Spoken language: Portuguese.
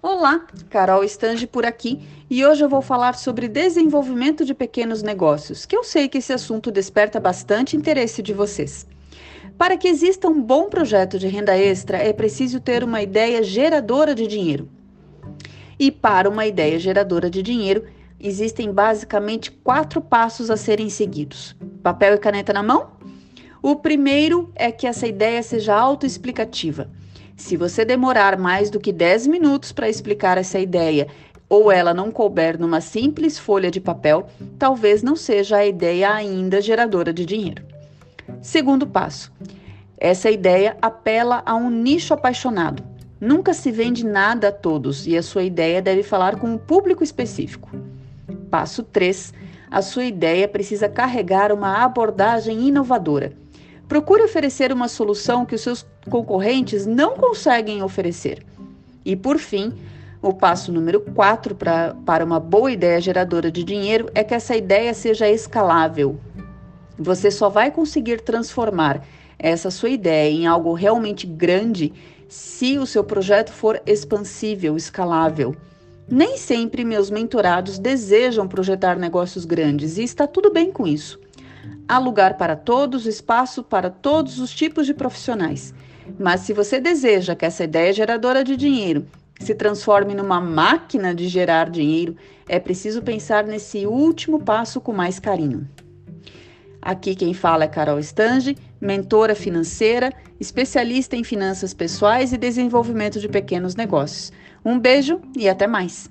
Olá, Carol Stange por aqui e hoje eu vou falar sobre desenvolvimento de pequenos negócios, que eu sei que esse assunto desperta bastante interesse de vocês. Para que exista um bom projeto de renda extra, é preciso ter uma ideia geradora de dinheiro. E para uma ideia geradora de dinheiro, existem basicamente quatro passos a serem seguidos: papel e caneta na mão. O primeiro é que essa ideia seja autoexplicativa. Se você demorar mais do que 10 minutos para explicar essa ideia ou ela não couber numa simples folha de papel, talvez não seja a ideia ainda geradora de dinheiro. Segundo passo: essa ideia apela a um nicho apaixonado. Nunca se vende nada a todos e a sua ideia deve falar com um público específico. Passo 3: a sua ideia precisa carregar uma abordagem inovadora. Procure oferecer uma solução que os seus concorrentes não conseguem oferecer. E, por fim, o passo número 4 para uma boa ideia geradora de dinheiro é que essa ideia seja escalável. Você só vai conseguir transformar essa sua ideia em algo realmente grande se o seu projeto for expansível, escalável. Nem sempre meus mentorados desejam projetar negócios grandes e está tudo bem com isso. Há lugar para todos, espaço para todos os tipos de profissionais. Mas se você deseja que essa ideia geradora de dinheiro se transforme numa máquina de gerar dinheiro, é preciso pensar nesse último passo com mais carinho. Aqui quem fala é Carol Stange, mentora financeira, especialista em finanças pessoais e desenvolvimento de pequenos negócios. Um beijo e até mais!